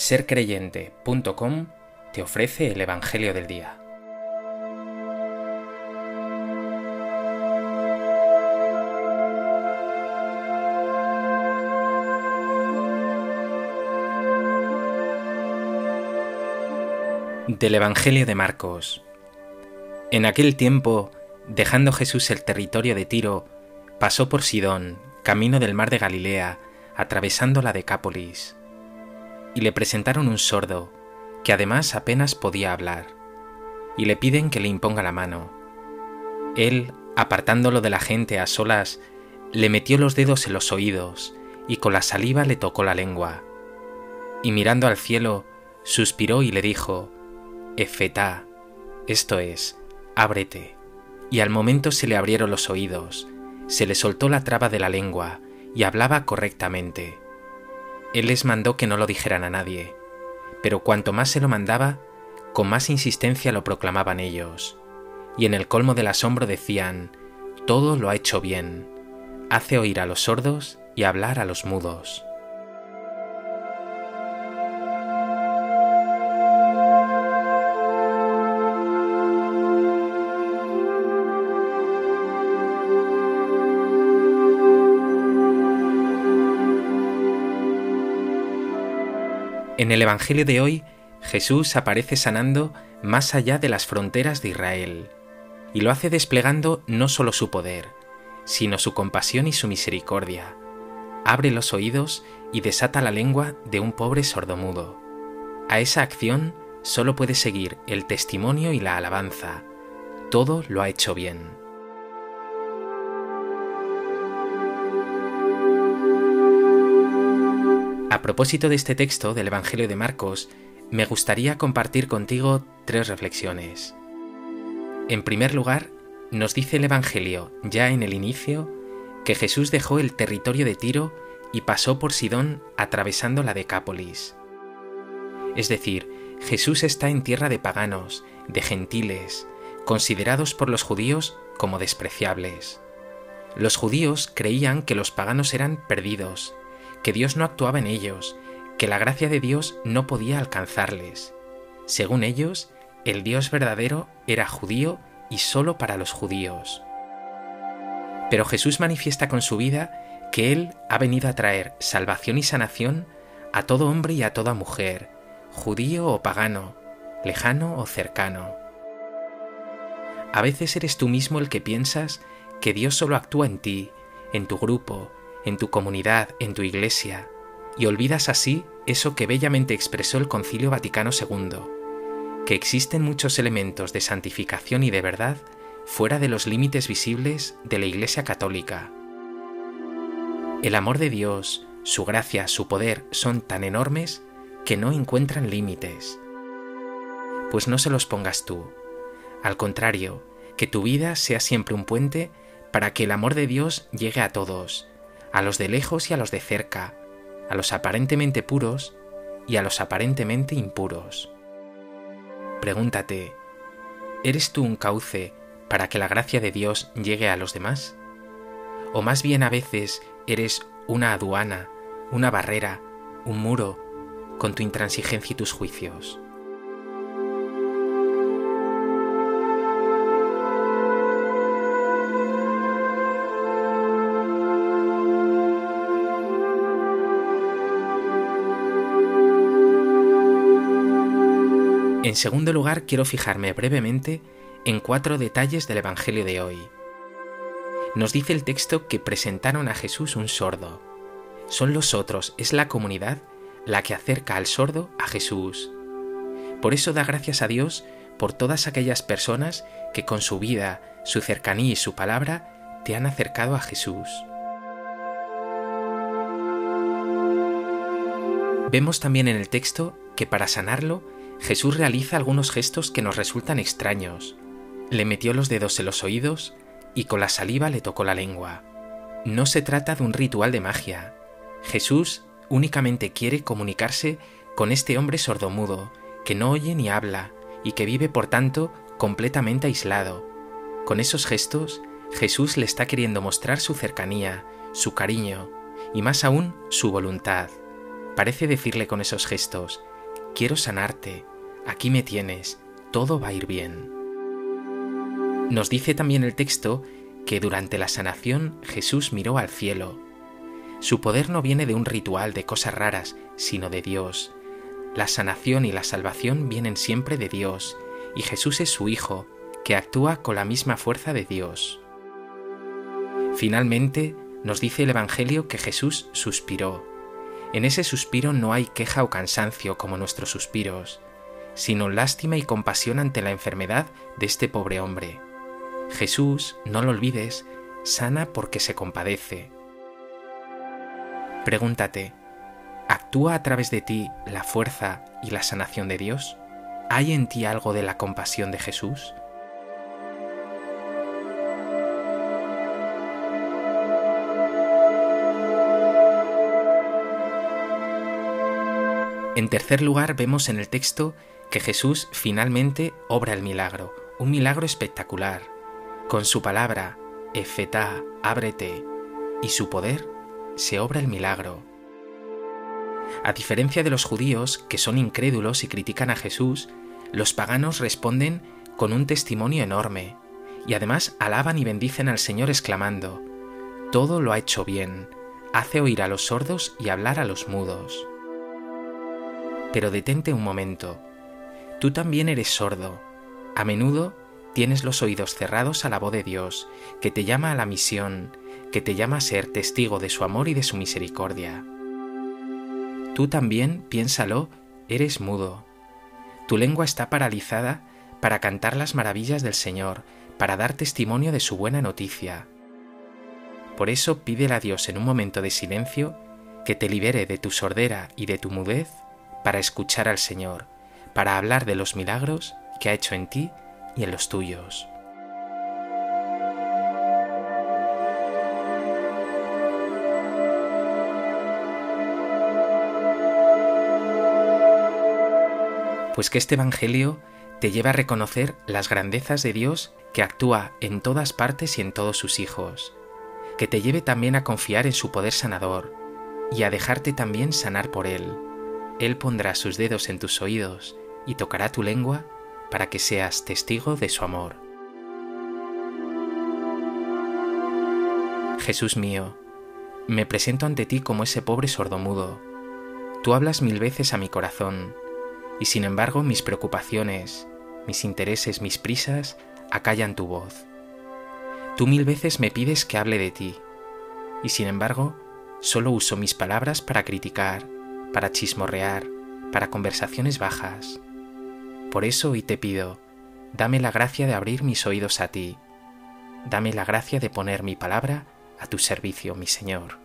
sercreyente.com te ofrece el Evangelio del Día. Del Evangelio de Marcos. En aquel tiempo, dejando Jesús el territorio de Tiro, pasó por Sidón, camino del mar de Galilea, atravesando la Decápolis y le presentaron un sordo, que además apenas podía hablar, y le piden que le imponga la mano. Él, apartándolo de la gente a solas, le metió los dedos en los oídos y con la saliva le tocó la lengua. Y mirando al cielo, suspiró y le dijo, Efetá, esto es, ábrete. Y al momento se le abrieron los oídos, se le soltó la traba de la lengua y hablaba correctamente. Él les mandó que no lo dijeran a nadie, pero cuanto más se lo mandaba, con más insistencia lo proclamaban ellos, y en el colmo del asombro decían, todo lo ha hecho bien, hace oír a los sordos y hablar a los mudos. En el Evangelio de hoy, Jesús aparece sanando más allá de las fronteras de Israel, y lo hace desplegando no solo su poder, sino su compasión y su misericordia. Abre los oídos y desata la lengua de un pobre sordomudo. A esa acción solo puede seguir el testimonio y la alabanza. Todo lo ha hecho bien. A propósito de este texto del Evangelio de Marcos, me gustaría compartir contigo tres reflexiones. En primer lugar, nos dice el Evangelio, ya en el inicio, que Jesús dejó el territorio de Tiro y pasó por Sidón atravesando la Decápolis. Es decir, Jesús está en tierra de paganos, de gentiles, considerados por los judíos como despreciables. Los judíos creían que los paganos eran perdidos, que Dios no actuaba en ellos, que la gracia de Dios no podía alcanzarles. Según ellos, el Dios verdadero era judío y solo para los judíos. Pero Jesús manifiesta con su vida que Él ha venido a traer salvación y sanación a todo hombre y a toda mujer, judío o pagano, lejano o cercano. A veces eres tú mismo el que piensas que Dios solo actúa en ti, en tu grupo, en tu comunidad, en tu iglesia, y olvidas así eso que bellamente expresó el Concilio Vaticano II, que existen muchos elementos de santificación y de verdad fuera de los límites visibles de la Iglesia Católica. El amor de Dios, su gracia, su poder son tan enormes que no encuentran límites. Pues no se los pongas tú. Al contrario, que tu vida sea siempre un puente para que el amor de Dios llegue a todos, a los de lejos y a los de cerca, a los aparentemente puros y a los aparentemente impuros. Pregúntate, ¿eres tú un cauce para que la gracia de Dios llegue a los demás? ¿O más bien a veces eres una aduana, una barrera, un muro, con tu intransigencia y tus juicios? En segundo lugar, quiero fijarme brevemente en cuatro detalles del Evangelio de hoy. Nos dice el texto que presentaron a Jesús un sordo. Son los otros, es la comunidad la que acerca al sordo a Jesús. Por eso da gracias a Dios por todas aquellas personas que con su vida, su cercanía y su palabra te han acercado a Jesús. Vemos también en el texto que para sanarlo Jesús realiza algunos gestos que nos resultan extraños. Le metió los dedos en los oídos y con la saliva le tocó la lengua. No se trata de un ritual de magia. Jesús únicamente quiere comunicarse con este hombre sordomudo, que no oye ni habla y que vive por tanto completamente aislado. Con esos gestos, Jesús le está queriendo mostrar su cercanía, su cariño y más aún su voluntad. Parece decirle con esos gestos, quiero sanarte, aquí me tienes, todo va a ir bien. Nos dice también el texto que durante la sanación Jesús miró al cielo. Su poder no viene de un ritual de cosas raras, sino de Dios. La sanación y la salvación vienen siempre de Dios, y Jesús es su Hijo, que actúa con la misma fuerza de Dios. Finalmente, nos dice el Evangelio que Jesús suspiró. En ese suspiro no hay queja o cansancio como nuestros suspiros, sino lástima y compasión ante la enfermedad de este pobre hombre. Jesús, no lo olvides, sana porque se compadece. Pregúntate, ¿actúa a través de ti la fuerza y la sanación de Dios? ¿Hay en ti algo de la compasión de Jesús? En tercer lugar, vemos en el texto que Jesús finalmente obra el milagro, un milagro espectacular. Con su palabra, Efetá, ábrete, y su poder, se obra el milagro. A diferencia de los judíos, que son incrédulos y critican a Jesús, los paganos responden con un testimonio enorme, y además alaban y bendicen al Señor exclamando, Todo lo ha hecho bien, hace oír a los sordos y hablar a los mudos. Pero detente un momento. Tú también eres sordo. A menudo tienes los oídos cerrados a la voz de Dios, que te llama a la misión, que te llama a ser testigo de su amor y de su misericordia. Tú también, piénsalo, eres mudo. Tu lengua está paralizada para cantar las maravillas del Señor, para dar testimonio de su buena noticia. Por eso pídele a Dios en un momento de silencio que te libere de tu sordera y de tu mudez para escuchar al Señor, para hablar de los milagros que ha hecho en ti y en los tuyos. Pues que este Evangelio te lleve a reconocer las grandezas de Dios que actúa en todas partes y en todos sus hijos, que te lleve también a confiar en su poder sanador y a dejarte también sanar por Él él pondrá sus dedos en tus oídos y tocará tu lengua para que seas testigo de su amor. Jesús mío, me presento ante ti como ese pobre sordomudo. Tú hablas mil veces a mi corazón, y sin embargo mis preocupaciones, mis intereses, mis prisas acallan tu voz. Tú mil veces me pides que hable de ti, y sin embargo solo uso mis palabras para criticar, para chismorrear, para conversaciones bajas. Por eso hoy te pido, dame la gracia de abrir mis oídos a ti, dame la gracia de poner mi palabra a tu servicio, mi Señor.